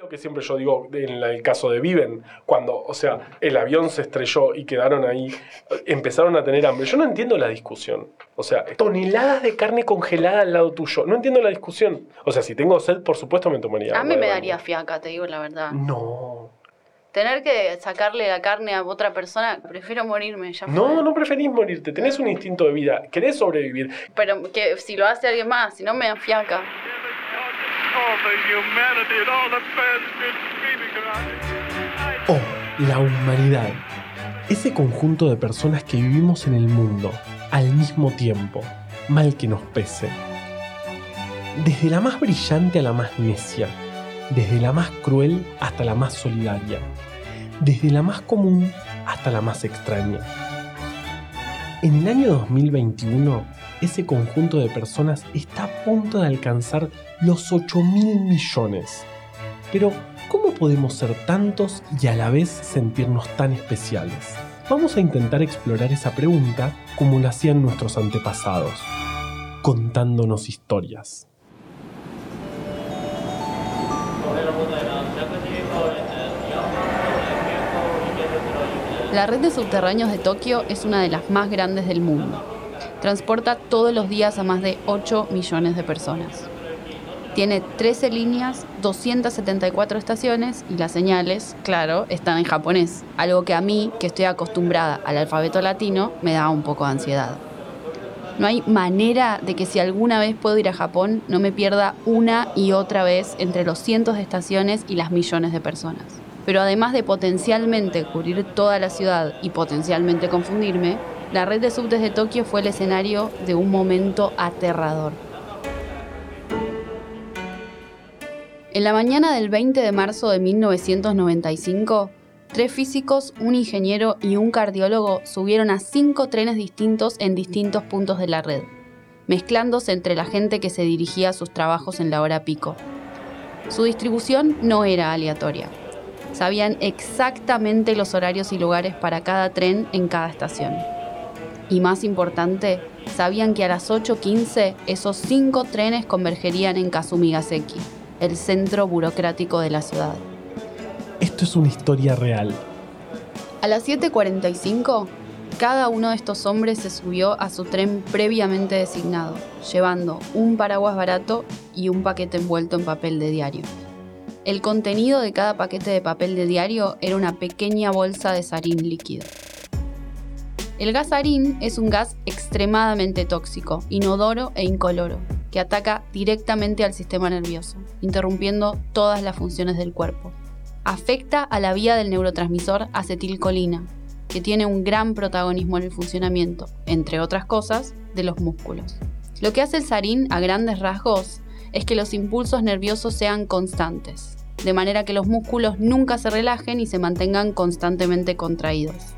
Lo que siempre yo digo en el caso de Viven, cuando, o sea, el avión se estrelló y quedaron ahí, empezaron a tener hambre. Yo no entiendo la discusión. O sea, toneladas de carne congelada al lado tuyo. No entiendo la discusión. O sea, si tengo sed, por supuesto me tomaría A mí me daría fiaca, te digo la verdad. No. Tener que sacarle la carne a otra persona, prefiero morirme, ya fue. No, no preferís morirte. Tenés un instinto de vida. Querés sobrevivir. Pero que si lo hace alguien más, si no me da fiaca. Oh, la humanidad. Ese conjunto de personas que vivimos en el mundo al mismo tiempo, mal que nos pese. Desde la más brillante a la más necia, desde la más cruel hasta la más solidaria, desde la más común hasta la más extraña. En el año 2021, ese conjunto de personas está a punto de alcanzar los 8 mil millones. Pero, ¿cómo podemos ser tantos y a la vez sentirnos tan especiales? Vamos a intentar explorar esa pregunta como lo hacían nuestros antepasados, contándonos historias. La red de subterráneos de Tokio es una de las más grandes del mundo. Transporta todos los días a más de 8 millones de personas. Tiene 13 líneas, 274 estaciones y las señales, claro, están en japonés, algo que a mí, que estoy acostumbrada al alfabeto latino, me da un poco de ansiedad. No hay manera de que si alguna vez puedo ir a Japón no me pierda una y otra vez entre los cientos de estaciones y las millones de personas. Pero además de potencialmente cubrir toda la ciudad y potencialmente confundirme, la red de subtes de Tokio fue el escenario de un momento aterrador. En la mañana del 20 de marzo de 1995, tres físicos, un ingeniero y un cardiólogo subieron a cinco trenes distintos en distintos puntos de la red, mezclándose entre la gente que se dirigía a sus trabajos en la hora pico. Su distribución no era aleatoria. Sabían exactamente los horarios y lugares para cada tren en cada estación. Y más importante, sabían que a las 8.15 esos cinco trenes convergerían en Kasumigaseki, el centro burocrático de la ciudad. Esto es una historia real. A las 7.45, cada uno de estos hombres se subió a su tren previamente designado, llevando un paraguas barato y un paquete envuelto en papel de diario. El contenido de cada paquete de papel de diario era una pequeña bolsa de sarín líquido. El gas sarín es un gas extremadamente tóxico, inodoro e incoloro, que ataca directamente al sistema nervioso, interrumpiendo todas las funciones del cuerpo. Afecta a la vía del neurotransmisor acetilcolina, que tiene un gran protagonismo en el funcionamiento, entre otras cosas, de los músculos. Lo que hace el sarín a grandes rasgos es que los impulsos nerviosos sean constantes, de manera que los músculos nunca se relajen y se mantengan constantemente contraídos.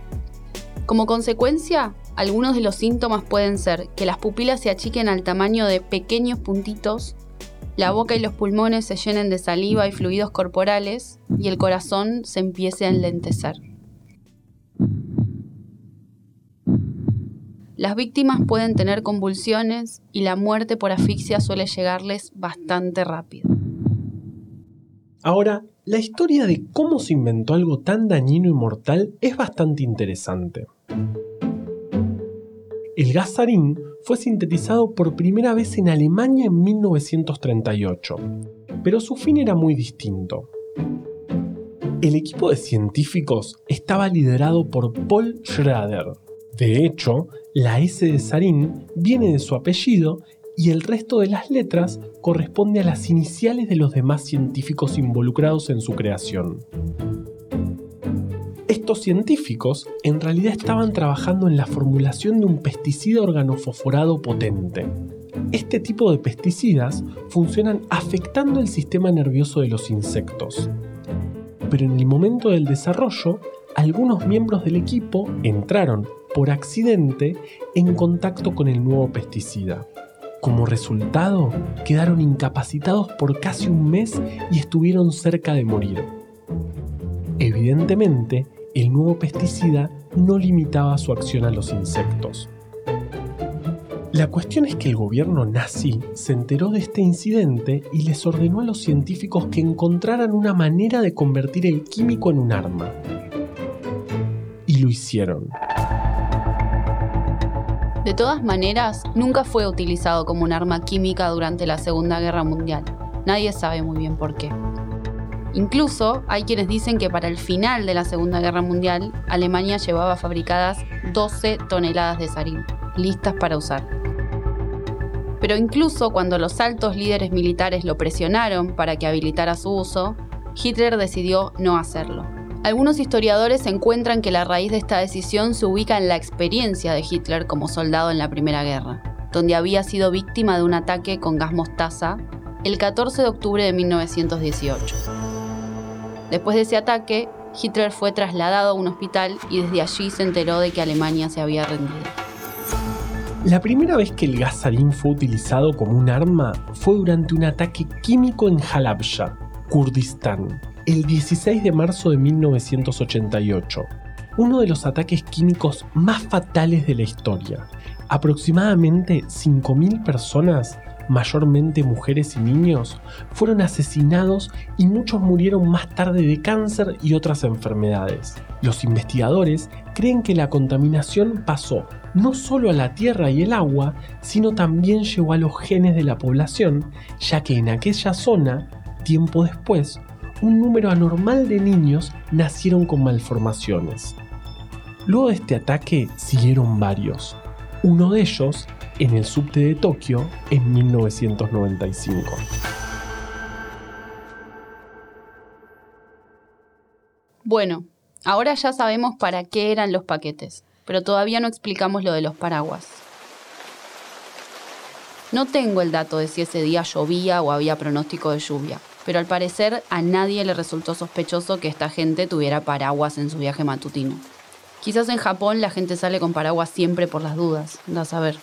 Como consecuencia, algunos de los síntomas pueden ser que las pupilas se achiquen al tamaño de pequeños puntitos, la boca y los pulmones se llenen de saliva y fluidos corporales y el corazón se empiece a enlentecer. Las víctimas pueden tener convulsiones y la muerte por asfixia suele llegarles bastante rápido. Ahora, la historia de cómo se inventó algo tan dañino y mortal es bastante interesante. El gas sarín fue sintetizado por primera vez en Alemania en 1938, pero su fin era muy distinto. El equipo de científicos estaba liderado por Paul Schrader. De hecho, la S de sarín viene de su apellido y el resto de las letras corresponde a las iniciales de los demás científicos involucrados en su creación. Científicos en realidad estaban trabajando en la formulación de un pesticida organofosforado potente. Este tipo de pesticidas funcionan afectando el sistema nervioso de los insectos. Pero en el momento del desarrollo, algunos miembros del equipo entraron por accidente en contacto con el nuevo pesticida. Como resultado, quedaron incapacitados por casi un mes y estuvieron cerca de morir. Evidentemente, el nuevo pesticida no limitaba su acción a los insectos. La cuestión es que el gobierno nazi se enteró de este incidente y les ordenó a los científicos que encontraran una manera de convertir el químico en un arma. Y lo hicieron. De todas maneras, nunca fue utilizado como un arma química durante la Segunda Guerra Mundial. Nadie sabe muy bien por qué. Incluso hay quienes dicen que para el final de la Segunda Guerra Mundial, Alemania llevaba fabricadas 12 toneladas de sarín, listas para usar. Pero incluso cuando los altos líderes militares lo presionaron para que habilitara su uso, Hitler decidió no hacerlo. Algunos historiadores encuentran que la raíz de esta decisión se ubica en la experiencia de Hitler como soldado en la Primera Guerra, donde había sido víctima de un ataque con gas mostaza el 14 de octubre de 1918. Después de ese ataque, Hitler fue trasladado a un hospital y desde allí se enteró de que Alemania se había rendido. La primera vez que el gas sarín fue utilizado como un arma fue durante un ataque químico en Halabja, Kurdistán, el 16 de marzo de 1988, uno de los ataques químicos más fatales de la historia. Aproximadamente 5.000 personas, mayormente mujeres y niños, fueron asesinados y muchos murieron más tarde de cáncer y otras enfermedades. Los investigadores creen que la contaminación pasó no solo a la tierra y el agua, sino también llegó a los genes de la población, ya que en aquella zona, tiempo después, un número anormal de niños nacieron con malformaciones. Luego de este ataque siguieron varios, uno de ellos en el subte de Tokio en 1995. Bueno, ahora ya sabemos para qué eran los paquetes pero todavía no explicamos lo de los paraguas. No tengo el dato de si ese día llovía o había pronóstico de lluvia, pero al parecer a nadie le resultó sospechoso que esta gente tuviera paraguas en su viaje matutino. Quizás en Japón la gente sale con paraguas siempre por las dudas, da a saber.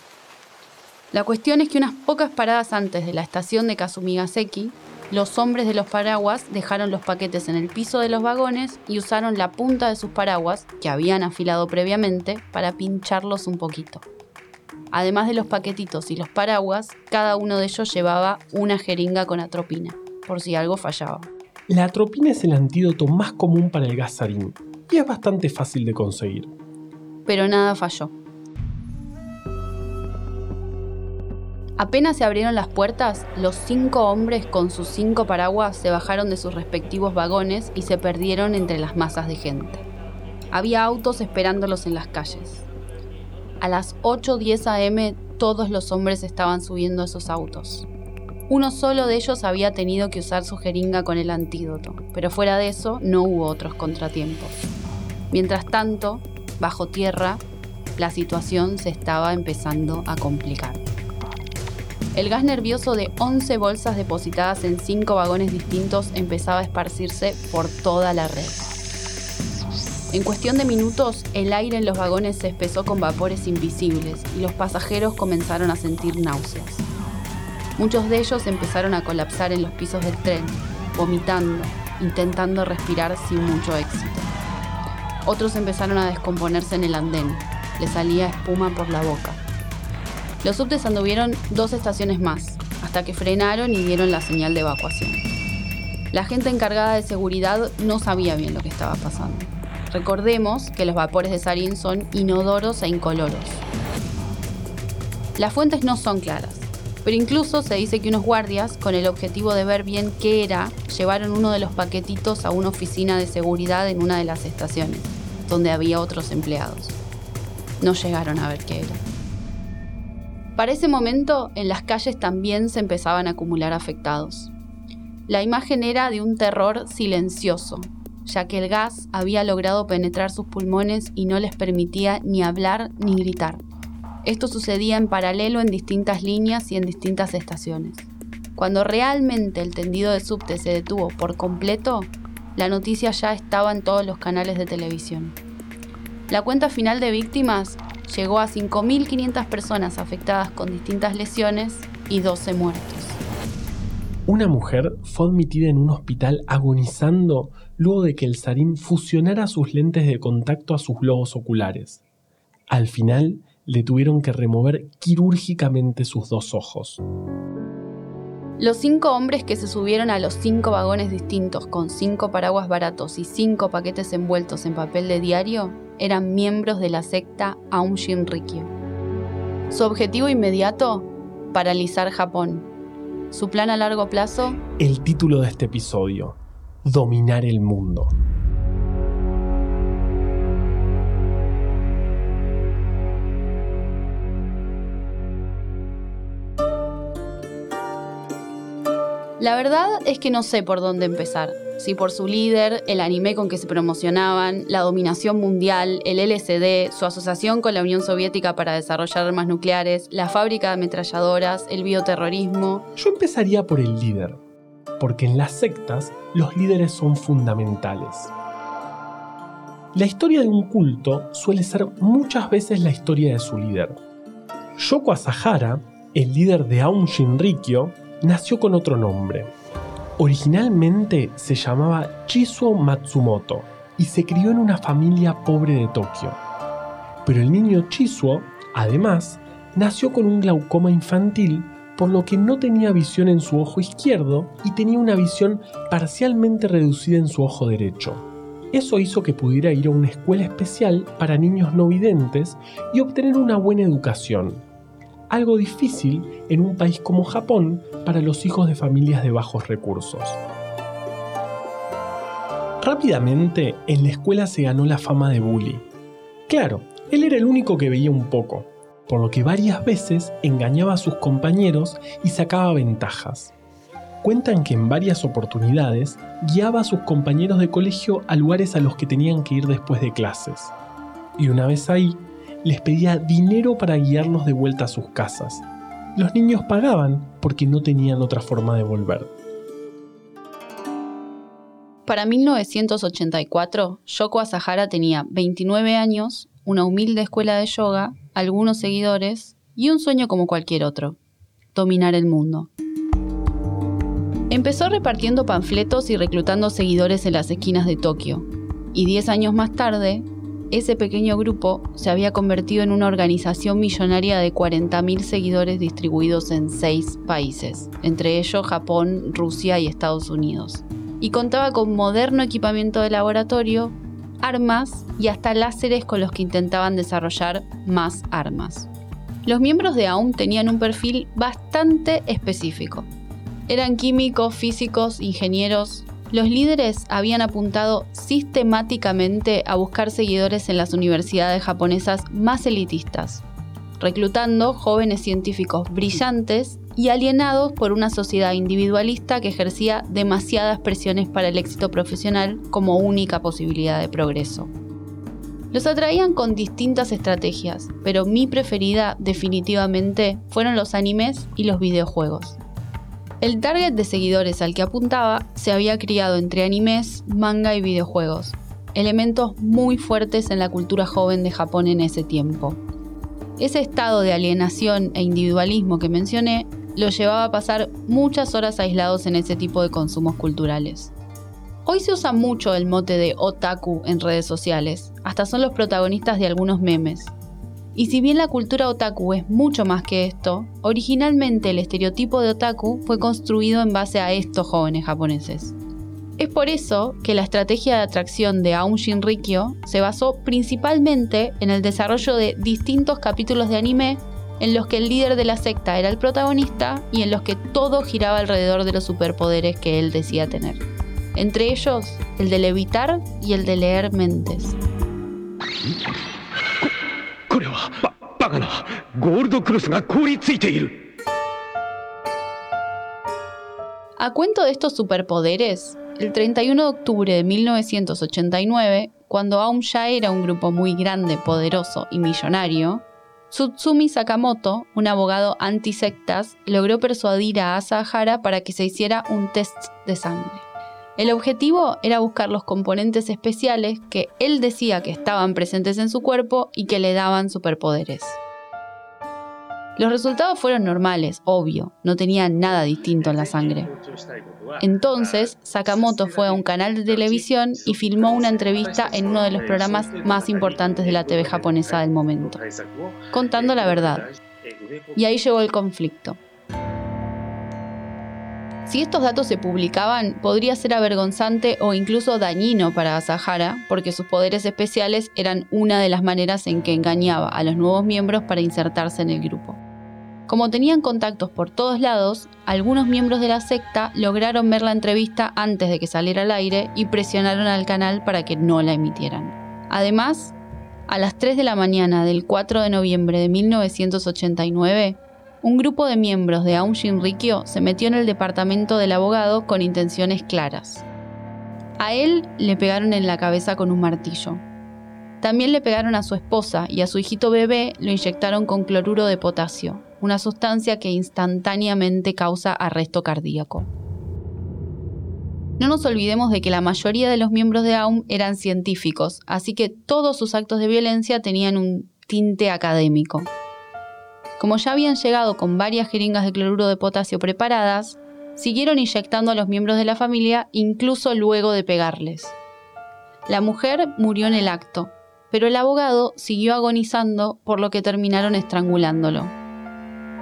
La cuestión es que unas pocas paradas antes de la estación de Kasumigaseki, los hombres de los paraguas dejaron los paquetes en el piso de los vagones y usaron la punta de sus paraguas, que habían afilado previamente, para pincharlos un poquito. Además de los paquetitos y los paraguas, cada uno de ellos llevaba una jeringa con atropina, por si algo fallaba. La atropina es el antídoto más común para el gas sarín y es bastante fácil de conseguir. Pero nada falló. Apenas se abrieron las puertas, los cinco hombres con sus cinco paraguas se bajaron de sus respectivos vagones y se perdieron entre las masas de gente. Había autos esperándolos en las calles. A las 8.10 am todos los hombres estaban subiendo a esos autos. Uno solo de ellos había tenido que usar su jeringa con el antídoto, pero fuera de eso no hubo otros contratiempos. Mientras tanto, bajo tierra, la situación se estaba empezando a complicar. El gas nervioso de 11 bolsas depositadas en 5 vagones distintos empezaba a esparcirse por toda la red. En cuestión de minutos, el aire en los vagones se espesó con vapores invisibles y los pasajeros comenzaron a sentir náuseas. Muchos de ellos empezaron a colapsar en los pisos del tren, vomitando, intentando respirar sin mucho éxito. Otros empezaron a descomponerse en el andén, les salía espuma por la boca. Los subtes anduvieron dos estaciones más, hasta que frenaron y dieron la señal de evacuación. La gente encargada de seguridad no sabía bien lo que estaba pasando. Recordemos que los vapores de sarín son inodoros e incoloros. Las fuentes no son claras, pero incluso se dice que unos guardias, con el objetivo de ver bien qué era, llevaron uno de los paquetitos a una oficina de seguridad en una de las estaciones, donde había otros empleados. No llegaron a ver qué era. Para ese momento, en las calles también se empezaban a acumular afectados. La imagen era de un terror silencioso, ya que el gas había logrado penetrar sus pulmones y no les permitía ni hablar ni gritar. Esto sucedía en paralelo en distintas líneas y en distintas estaciones. Cuando realmente el tendido de subte se detuvo por completo, la noticia ya estaba en todos los canales de televisión. La cuenta final de víctimas llegó a 5.500 personas afectadas con distintas lesiones y 12 muertos. Una mujer fue admitida en un hospital agonizando luego de que el sarín fusionara sus lentes de contacto a sus globos oculares. Al final, le tuvieron que remover quirúrgicamente sus dos ojos. Los cinco hombres que se subieron a los cinco vagones distintos con cinco paraguas baratos y cinco paquetes envueltos en papel de diario eran miembros de la secta Aum Shinrikyo. Su objetivo inmediato, paralizar Japón. Su plan a largo plazo, El título de este episodio, Dominar el mundo. La verdad es que no sé por dónde empezar. Si por su líder, el anime con que se promocionaban, la dominación mundial, el LSD, su asociación con la Unión Soviética para desarrollar armas nucleares, la fábrica de ametralladoras, el bioterrorismo. Yo empezaría por el líder, porque en las sectas los líderes son fundamentales. La historia de un culto suele ser muchas veces la historia de su líder. Yoko Asahara, el líder de Aum Shinrikyo, nació con otro nombre. Originalmente se llamaba Chizuo Matsumoto y se crió en una familia pobre de Tokio. Pero el niño Chizuo, además, nació con un glaucoma infantil, por lo que no tenía visión en su ojo izquierdo y tenía una visión parcialmente reducida en su ojo derecho. Eso hizo que pudiera ir a una escuela especial para niños no videntes y obtener una buena educación, algo difícil en un país como Japón para los hijos de familias de bajos recursos. Rápidamente, en la escuela se ganó la fama de bully. Claro, él era el único que veía un poco, por lo que varias veces engañaba a sus compañeros y sacaba ventajas. Cuentan que en varias oportunidades guiaba a sus compañeros de colegio a lugares a los que tenían que ir después de clases. Y una vez ahí, les pedía dinero para guiarlos de vuelta a sus casas. Los niños pagaban porque no tenían otra forma de volver. Para 1984, Yoko Asahara tenía 29 años, una humilde escuela de yoga, algunos seguidores y un sueño como cualquier otro, dominar el mundo. Empezó repartiendo panfletos y reclutando seguidores en las esquinas de Tokio, y 10 años más tarde, ese pequeño grupo se había convertido en una organización millonaria de 40.000 seguidores distribuidos en seis países, entre ellos Japón, Rusia y Estados Unidos. Y contaba con moderno equipamiento de laboratorio, armas y hasta láseres con los que intentaban desarrollar más armas. Los miembros de AUM tenían un perfil bastante específico. Eran químicos, físicos, ingenieros, los líderes habían apuntado sistemáticamente a buscar seguidores en las universidades japonesas más elitistas, reclutando jóvenes científicos brillantes y alienados por una sociedad individualista que ejercía demasiadas presiones para el éxito profesional como única posibilidad de progreso. Los atraían con distintas estrategias, pero mi preferida definitivamente fueron los animes y los videojuegos. El target de seguidores al que apuntaba se había criado entre animes, manga y videojuegos, elementos muy fuertes en la cultura joven de Japón en ese tiempo. Ese estado de alienación e individualismo que mencioné lo llevaba a pasar muchas horas aislados en ese tipo de consumos culturales. Hoy se usa mucho el mote de otaku en redes sociales, hasta son los protagonistas de algunos memes, y si bien la cultura otaku es mucho más que esto, originalmente el estereotipo de otaku fue construido en base a estos jóvenes japoneses. Es por eso que la estrategia de atracción de Aum Shinrikyo se basó principalmente en el desarrollo de distintos capítulos de anime en los que el líder de la secta era el protagonista y en los que todo giraba alrededor de los superpoderes que él decía tener. Entre ellos, el de levitar y el de leer mentes. これはババカなゴールドクロスが凍りついている A cuento de estos superpoderes, el 31 de octubre de 1989, cuando Aum ya era un grupo muy grande, poderoso y millonario, Tsutsumi Sakamoto, un abogado antisectas, logró persuadir a Asahara para que se hiciera un test de sangre. El objetivo era buscar los componentes especiales que él decía que estaban presentes en su cuerpo y que le daban superpoderes. Los resultados fueron normales, obvio, no tenía nada distinto en la sangre. Entonces, Sakamoto fue a un canal de televisión y filmó una entrevista en uno de los programas más importantes de la TV japonesa del momento, contando la verdad. Y ahí llegó el conflicto. Si estos datos se publicaban, podría ser avergonzante o incluso dañino para Asahara, porque sus poderes especiales eran una de las maneras en que engañaba a los nuevos miembros para insertarse en el grupo. Como tenían contactos por todos lados, algunos miembros de la secta lograron ver la entrevista antes de que saliera al aire y presionaron al canal para que no la emitieran. Además, a las 3 de la mañana del 4 de noviembre de 1989, un grupo de miembros de Aum Shinrikyo se metió en el departamento del abogado con intenciones claras. A él le pegaron en la cabeza con un martillo. También le pegaron a su esposa y a su hijito bebé lo inyectaron con cloruro de potasio, una sustancia que instantáneamente causa arresto cardíaco. No nos olvidemos de que la mayoría de los miembros de AUM eran científicos, así que todos sus actos de violencia tenían un tinte académico. Como ya habían llegado con varias jeringas de cloruro de potasio preparadas, siguieron inyectando a los miembros de la familia incluso luego de pegarles. La mujer murió en el acto, pero el abogado siguió agonizando por lo que terminaron estrangulándolo.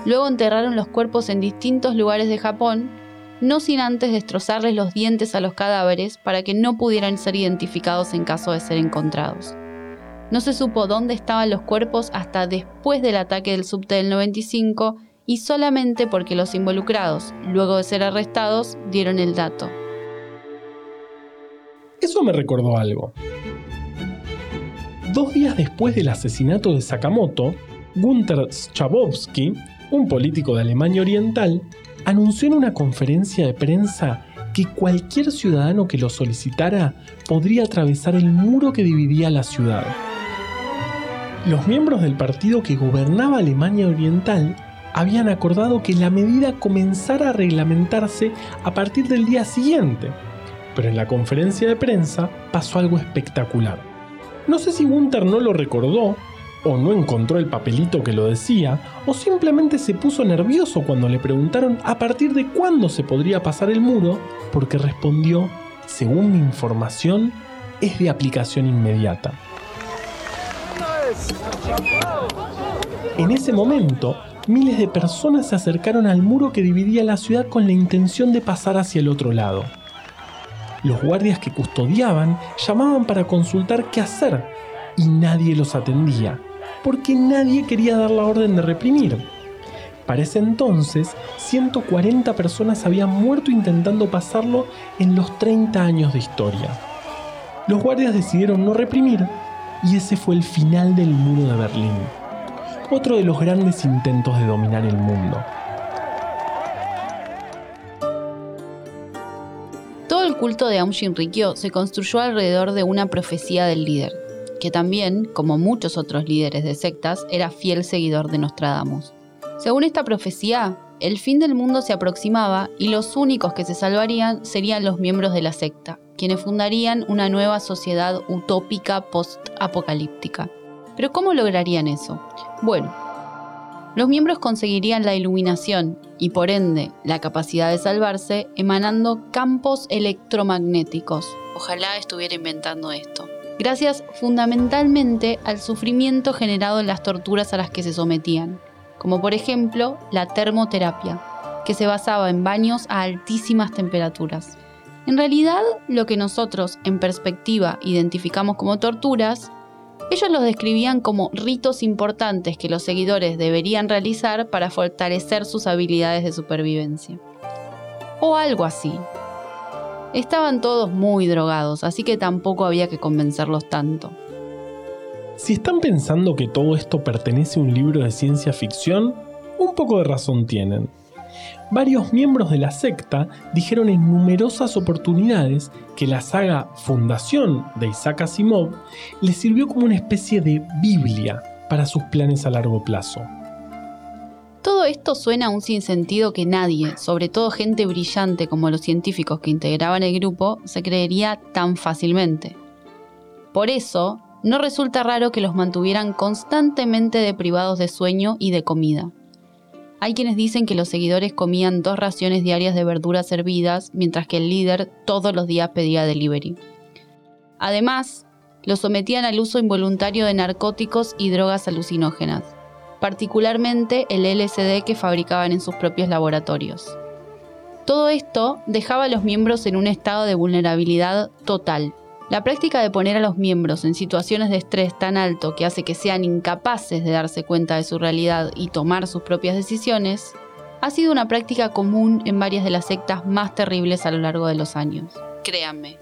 Luego enterraron los cuerpos en distintos lugares de Japón, no sin antes destrozarles los dientes a los cadáveres para que no pudieran ser identificados en caso de ser encontrados. No se supo dónde estaban los cuerpos hasta después del ataque del subte del 95 y solamente porque los involucrados, luego de ser arrestados, dieron el dato. Eso me recordó algo. Dos días después del asesinato de Sakamoto, Gunther Schabowski, un político de Alemania Oriental, anunció en una conferencia de prensa que cualquier ciudadano que lo solicitara podría atravesar el muro que dividía la ciudad. Los miembros del partido que gobernaba Alemania Oriental habían acordado que la medida comenzara a reglamentarse a partir del día siguiente, pero en la conferencia de prensa pasó algo espectacular. No sé si Gunther no lo recordó, o no encontró el papelito que lo decía, o simplemente se puso nervioso cuando le preguntaron a partir de cuándo se podría pasar el muro, porque respondió, según mi información, es de aplicación inmediata. En ese momento, miles de personas se acercaron al muro que dividía la ciudad con la intención de pasar hacia el otro lado. Los guardias que custodiaban llamaban para consultar qué hacer y nadie los atendía, porque nadie quería dar la orden de reprimir. Para ese entonces, 140 personas habían muerto intentando pasarlo en los 30 años de historia. Los guardias decidieron no reprimir y ese fue el final del muro de Berlín, otro de los grandes intentos de dominar el mundo. Todo el culto de Aum Shinrikyo se construyó alrededor de una profecía del líder, que también, como muchos otros líderes de sectas, era fiel seguidor de Nostradamus. Según esta profecía, el fin del mundo se aproximaba y los únicos que se salvarían serían los miembros de la secta, quienes fundarían una nueva sociedad utópica post-apocalíptica. Pero ¿cómo lograrían eso? Bueno, los miembros conseguirían la iluminación y por ende la capacidad de salvarse emanando campos electromagnéticos. Ojalá estuviera inventando esto. Gracias fundamentalmente al sufrimiento generado en las torturas a las que se sometían, como por ejemplo la termoterapia, que se basaba en baños a altísimas temperaturas. En realidad, lo que nosotros en perspectiva identificamos como torturas, ellos los describían como ritos importantes que los seguidores deberían realizar para fortalecer sus habilidades de supervivencia. O algo así. Estaban todos muy drogados, así que tampoco había que convencerlos tanto. Si están pensando que todo esto pertenece a un libro de ciencia ficción, un poco de razón tienen varios miembros de la secta dijeron en numerosas oportunidades que la saga Fundación de Isaac Asimov les sirvió como una especie de Biblia para sus planes a largo plazo. Todo esto suena a un sinsentido que nadie, sobre todo gente brillante como los científicos que integraban el grupo, se creería tan fácilmente. Por eso, no resulta raro que los mantuvieran constantemente deprivados de sueño y de comida hay quienes dicen que los seguidores comían dos raciones diarias de verduras hervidas, mientras que el líder todos los días pedía delivery. Además, los sometían al uso involuntario de narcóticos y drogas alucinógenas, particularmente el LSD que fabricaban en sus propios laboratorios. Todo esto dejaba a los miembros en un estado de vulnerabilidad total. La práctica de poner a los miembros en situaciones de estrés tan alto que hace que sean incapaces de darse cuenta de su realidad y tomar sus propias decisiones, ha sido una práctica común en varias de las sectas más terribles a lo largo de los años. Créanme,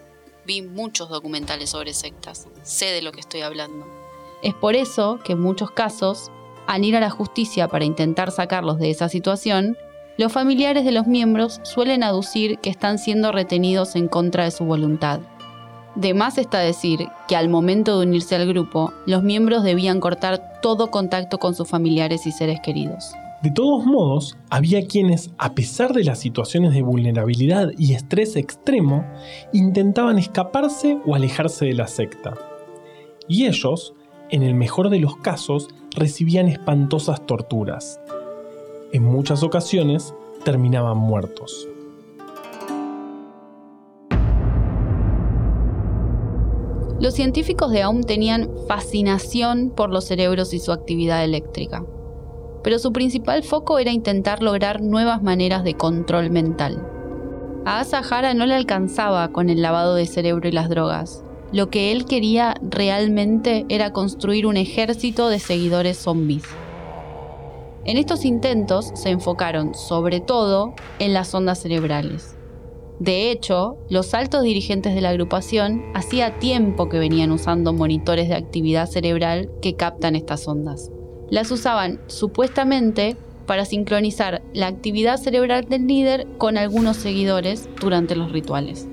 vi muchos documentales sobre sectas, sé de lo que estoy hablando. Es por eso que en muchos casos, al ir a la justicia para intentar sacarlos de esa situación, los familiares de los miembros suelen aducir que están siendo retenidos en contra de su voluntad. De más está decir que al momento de unirse al grupo, los miembros debían cortar todo contacto con sus familiares y seres queridos. De todos modos, había quienes, a pesar de las situaciones de vulnerabilidad y estrés extremo, intentaban escaparse o alejarse de la secta. Y ellos, en el mejor de los casos, recibían espantosas torturas. En muchas ocasiones, terminaban muertos. Los científicos de Aum tenían fascinación por los cerebros y su actividad eléctrica, pero su principal foco era intentar lograr nuevas maneras de control mental. A Asahara no le alcanzaba con el lavado de cerebro y las drogas. Lo que él quería realmente era construir un ejército de seguidores zombies. En estos intentos se enfocaron sobre todo en las ondas cerebrales. De hecho, los altos dirigentes de la agrupación hacía tiempo que venían usando monitores de actividad cerebral que captan estas ondas. Las usaban supuestamente para sincronizar la actividad cerebral del líder con algunos seguidores durante los rituales.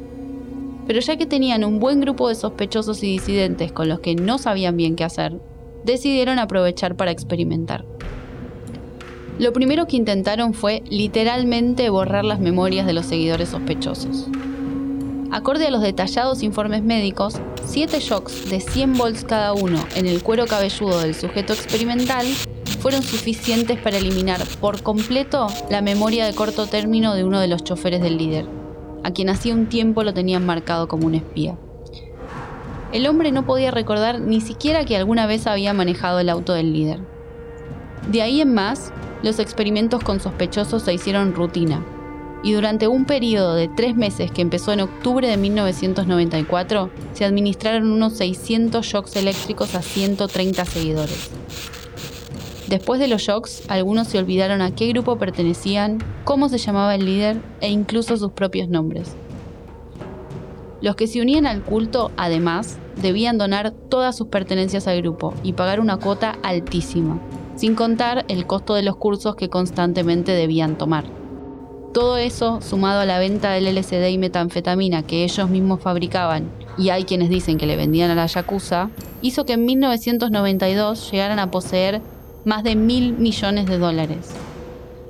Pero ya que tenían un buen grupo de sospechosos y disidentes con los que no sabían bien qué hacer, decidieron aprovechar para experimentar. Lo primero que intentaron fue literalmente borrar las memorias de los seguidores sospechosos. Acorde a los detallados informes médicos, 7 shocks de 100 volts cada uno en el cuero cabelludo del sujeto experimental fueron suficientes para eliminar por completo la memoria de corto término de uno de los choferes del líder, a quien hacía un tiempo lo tenían marcado como un espía. El hombre no podía recordar ni siquiera que alguna vez había manejado el auto del líder. De ahí en más, los experimentos con sospechosos se hicieron rutina, y durante un periodo de tres meses que empezó en octubre de 1994, se administraron unos 600 shocks eléctricos a 130 seguidores. Después de los shocks, algunos se olvidaron a qué grupo pertenecían, cómo se llamaba el líder e incluso sus propios nombres. Los que se unían al culto, además, debían donar todas sus pertenencias al grupo y pagar una cuota altísima, sin contar el costo de los cursos que constantemente debían tomar. Todo eso, sumado a la venta del LSD y metanfetamina que ellos mismos fabricaban, y hay quienes dicen que le vendían a la Yakuza, hizo que en 1992 llegaran a poseer más de mil millones de dólares.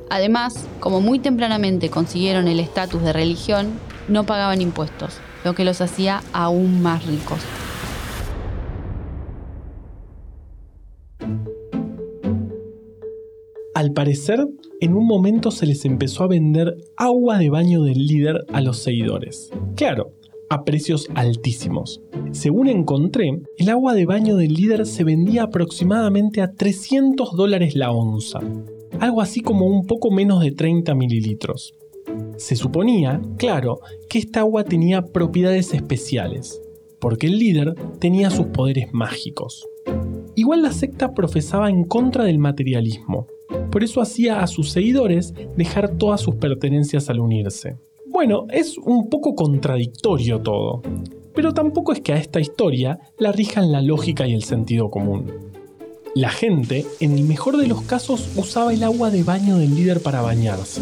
Además, como muy tempranamente consiguieron el estatus de religión, no pagaban impuestos, lo que los hacía aún más ricos. Al parecer, en un momento se les empezó a vender agua de baño del líder a los seguidores. Claro, a precios altísimos. Según encontré, el agua de baño del líder se vendía aproximadamente a 300 dólares la onza, algo así como un poco menos de 30 mililitros. Se suponía, claro, que esta agua tenía propiedades especiales, porque el líder tenía sus poderes mágicos. Igual la secta profesaba en contra del materialismo, por eso hacía a sus seguidores dejar todas sus pertenencias al unirse. Bueno, es un poco contradictorio todo, pero tampoco es que a esta historia la rijan la lógica y el sentido común. La gente, en el mejor de los casos, usaba el agua de baño del líder para bañarse,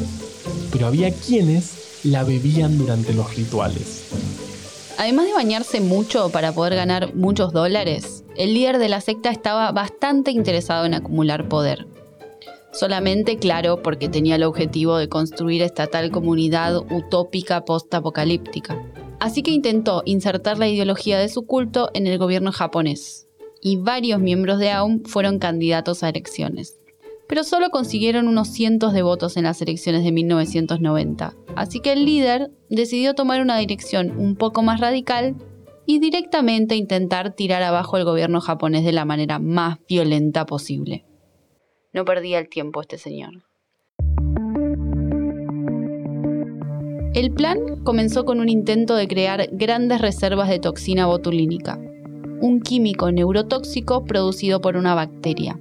pero había quienes la bebían durante los rituales. Además de bañarse mucho para poder ganar muchos dólares, el líder de la secta estaba bastante interesado en acumular poder solamente, claro, porque tenía el objetivo de construir esta tal comunidad utópica post-apocalíptica. Así que intentó insertar la ideología de su culto en el gobierno japonés, y varios miembros de AUM fueron candidatos a elecciones. pero solo consiguieron unos cientos de votos en las elecciones de 1990. Así que el líder decidió tomar una dirección un poco más radical y directamente intentar tirar abajo el gobierno japonés de la manera más violenta posible. No perdía el tiempo este señor. El plan comenzó con un intento de crear grandes reservas de toxina botulínica, un químico neurotóxico producido por una bacteria.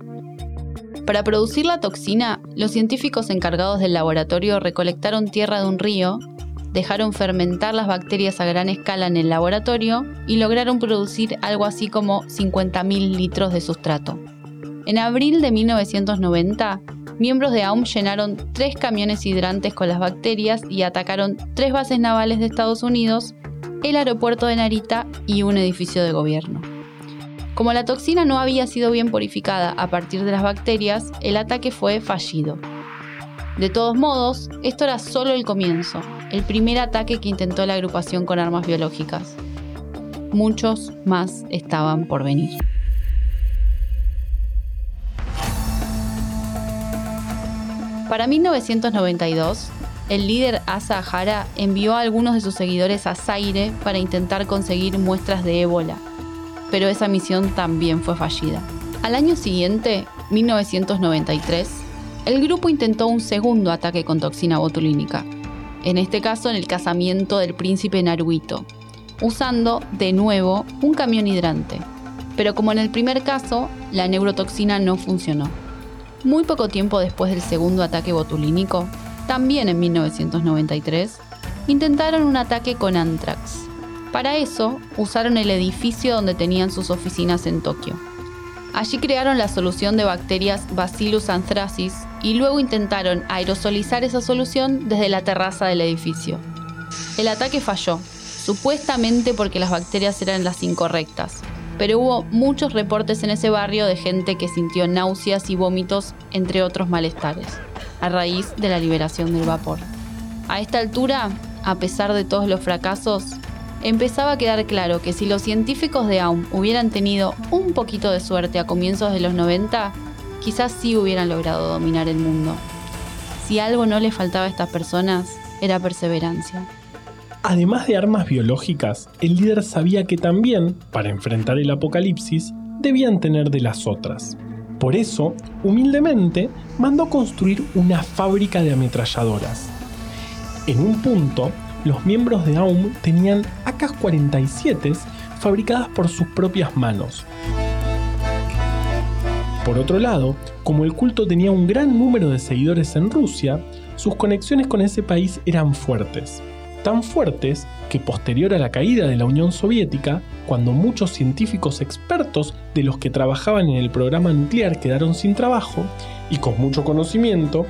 Para producir la toxina, los científicos encargados del laboratorio recolectaron tierra de un río, dejaron fermentar las bacterias a gran escala en el laboratorio y lograron producir algo así como 50.000 litros de sustrato. En abril de 1990, miembros de AUM llenaron tres camiones hidrantes con las bacterias y atacaron tres bases navales de Estados Unidos, el aeropuerto de Narita y un edificio de gobierno. Como la toxina no había sido bien purificada a partir de las bacterias, el ataque fue fallido. De todos modos, esto era solo el comienzo, el primer ataque que intentó la agrupación con armas biológicas. Muchos más estaban por venir. Para 1992, el líder Asa Ahara envió a algunos de sus seguidores a Zaire para intentar conseguir muestras de ébola, pero esa misión también fue fallida. Al año siguiente, 1993, el grupo intentó un segundo ataque con toxina botulínica, en este caso en el casamiento del príncipe Naruhito, usando de nuevo un camión hidrante. Pero como en el primer caso, la neurotoxina no funcionó. Muy poco tiempo después del segundo ataque botulínico, también en 1993, intentaron un ataque con anthrax, para eso, usaron el edificio donde tenían sus oficinas en Tokio. Allí crearon la solución de bacterias Bacillus anthracis y luego intentaron aerosolizar esa solución desde la terraza del edificio. El ataque falló, supuestamente porque las bacterias eran las incorrectas, pero hubo muchos reportes en ese barrio de gente que sintió náuseas y vómitos, entre otros malestares, a raíz de la liberación del vapor. A esta altura, a pesar de todos los fracasos, empezaba a quedar claro que si los científicos de AUM hubieran tenido un poquito de suerte a comienzos de los 90, quizás sí hubieran logrado dominar el mundo. Si algo no le faltaba a estas personas, era perseverancia. Además de armas biológicas, el líder sabía que también, para enfrentar el apocalipsis, debían tener de las otras. Por eso, humildemente, mandó construir una fábrica de ametralladoras. En un punto, los miembros de AUM tenían AK-47 fabricadas por sus propias manos. Por otro lado, como el culto tenía un gran número de seguidores en Rusia, sus conexiones con ese país eran fuertes. Tan fuertes que posterior a la caída de la Unión Soviética, cuando muchos científicos expertos de los que trabajaban en el programa nuclear quedaron sin trabajo, y con mucho conocimiento,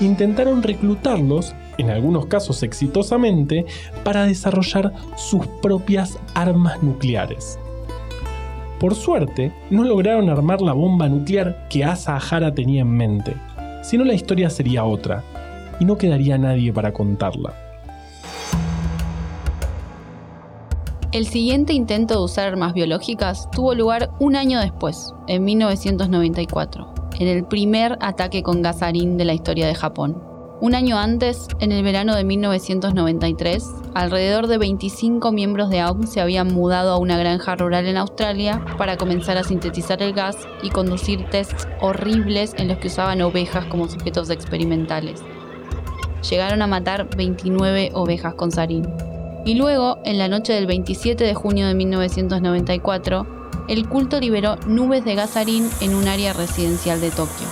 intentaron reclutarlos en algunos casos exitosamente, para desarrollar sus propias armas nucleares. Por suerte, no lograron armar la bomba nuclear que Asa Ahara tenía en mente, sino la historia sería otra, y no quedaría nadie para contarla. El siguiente intento de usar armas biológicas tuvo lugar un año después, en 1994, en el primer ataque con gasarín de la historia de Japón. Un año antes, en el verano de 1993, alrededor de 25 miembros de AUM se habían mudado a una granja rural en Australia para comenzar a sintetizar el gas y conducir tests horribles en los que usaban ovejas como sujetos experimentales. Llegaron a matar 29 ovejas con sarín. Y luego, en la noche del 27 de junio de 1994, el culto liberó nubes de gasarín en un área residencial de Tokio.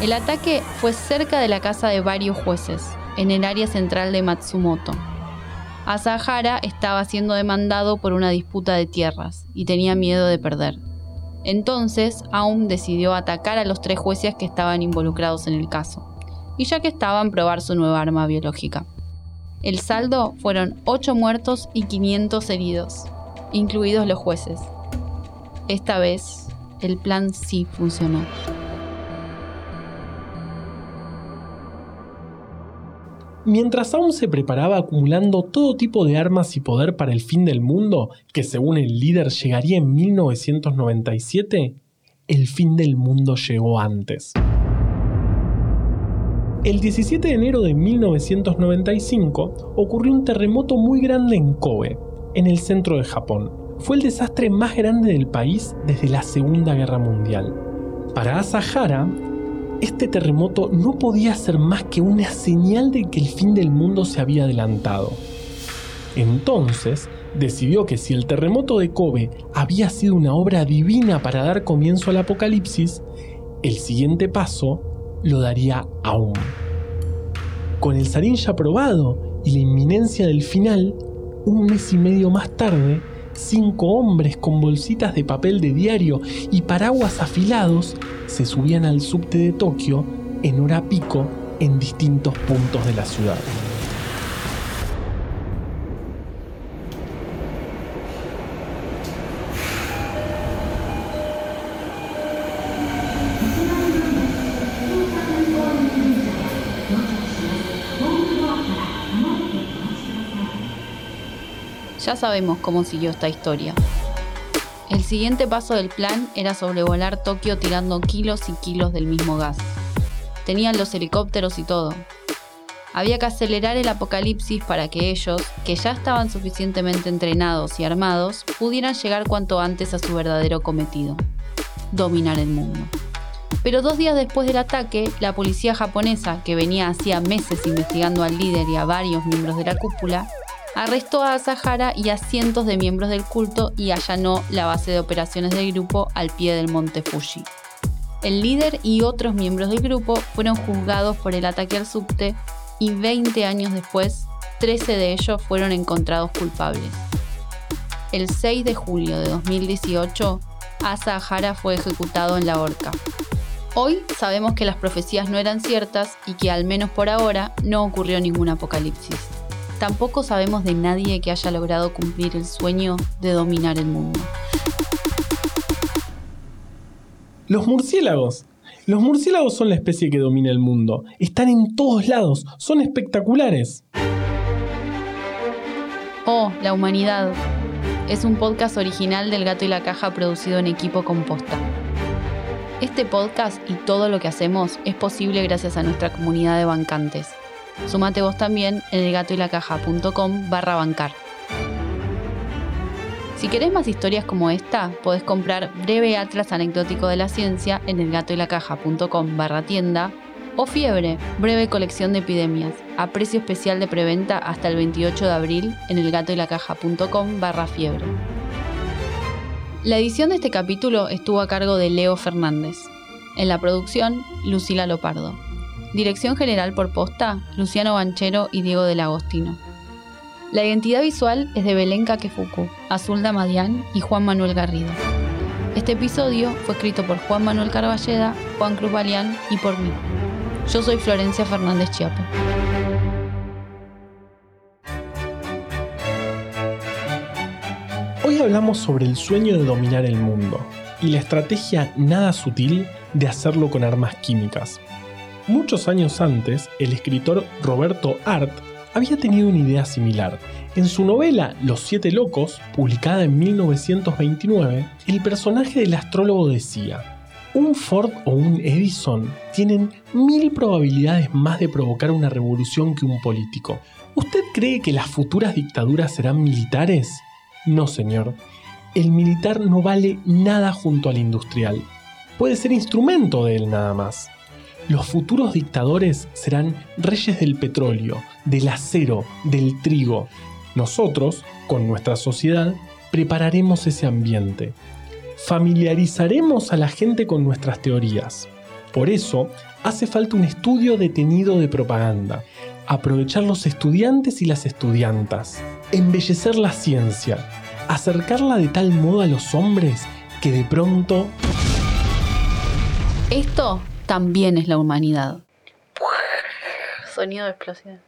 El ataque fue cerca de la casa de varios jueces, en el área central de Matsumoto. Asahara estaba siendo demandado por una disputa de tierras y tenía miedo de perder. Entonces, Aum decidió atacar a los tres jueces que estaban involucrados en el caso, y ya que estaban probar su nueva arma biológica. El saldo fueron 8 muertos y 500 heridos, incluidos los jueces. Esta vez, el plan sí funcionó. Mientras aún se preparaba acumulando todo tipo de armas y poder para el fin del mundo, que según el líder llegaría en 1997, el fin del mundo llegó antes. El 17 de enero de 1995 ocurrió un terremoto muy grande en Kobe, en el centro de Japón. Fue el desastre más grande del país desde la Segunda Guerra Mundial. Para Asahara, este terremoto no podía ser más que una señal de que el fin del mundo se había adelantado. Entonces, decidió que si el terremoto de Kobe había sido una obra divina para dar comienzo al apocalipsis, el siguiente paso lo daría aún. Con el sarín ya probado y la inminencia del final, un mes y medio más tarde, cinco hombres con bolsitas de papel de diario y paraguas afilados se subían al subte de Tokio en hora pico en distintos puntos de la ciudad. Ya sabemos cómo siguió esta historia. El siguiente paso del plan era sobrevolar Tokio tirando kilos y kilos del mismo gas. Tenían los helicópteros y todo. Había que acelerar el apocalipsis para que ellos, que ya estaban suficientemente entrenados y armados, pudieran llegar cuanto antes a su verdadero cometido, dominar el mundo. Pero dos días después del ataque, la policía japonesa, que venía hacía meses investigando al líder y a varios miembros de la cúpula, arrestó a Sahara y a cientos de miembros del culto y allanó la base de operaciones del grupo al pie del monte Fuji. El líder y otros miembros del grupo fueron juzgados por el ataque al subte y 20 años después, 13 de ellos fueron encontrados culpables. El 6 de julio de 2018, Asahara fue ejecutado en la horca. Hoy sabemos que las profecías no eran ciertas y que al menos por ahora no ocurrió ningún apocalipsis. Tampoco sabemos de nadie que haya logrado cumplir el sueño de dominar el mundo. Los murciélagos. Los murciélagos son la especie que domina el mundo. Están en todos lados. Son espectaculares. Oh, la humanidad. Es un podcast original del Gato y la Caja producido en equipo composta. Este podcast y todo lo que hacemos es posible gracias a nuestra comunidad de bancantes. Sumate vos también en elgatoylacaja.com barra bancar. Si querés más historias como esta, podés comprar Breve Atlas Anecdótico de la Ciencia en elgatoylacaja.com barra tienda o Fiebre, breve colección de epidemias, a precio especial de preventa hasta el 28 de abril en elgatoylacaja.com barra fiebre. La edición de este capítulo estuvo a cargo de Leo Fernández. En la producción, Lucila Lopardo. Dirección general por posta, Luciano Banchero y Diego del Agostino. La identidad visual es de Belén Kakefuku, Azul Damadian y Juan Manuel Garrido. Este episodio fue escrito por Juan Manuel Carballeda, Juan Cruz Balián y por mí. Yo soy Florencia Fernández Chiape. Hoy hablamos sobre el sueño de dominar el mundo y la estrategia nada sutil de hacerlo con armas químicas. Muchos años antes, el escritor Roberto Art había tenido una idea similar. En su novela Los Siete Locos, publicada en 1929, el personaje del astrólogo decía, un Ford o un Edison tienen mil probabilidades más de provocar una revolución que un político. ¿Usted cree que las futuras dictaduras serán militares? No, señor. El militar no vale nada junto al industrial. Puede ser instrumento de él nada más. Los futuros dictadores serán reyes del petróleo, del acero, del trigo. Nosotros, con nuestra sociedad, prepararemos ese ambiente. Familiarizaremos a la gente con nuestras teorías. Por eso, hace falta un estudio detenido de propaganda. Aprovechar los estudiantes y las estudiantas. Embellecer la ciencia. Acercarla de tal modo a los hombres que de pronto... Esto también es la humanidad. Sonido de explosión.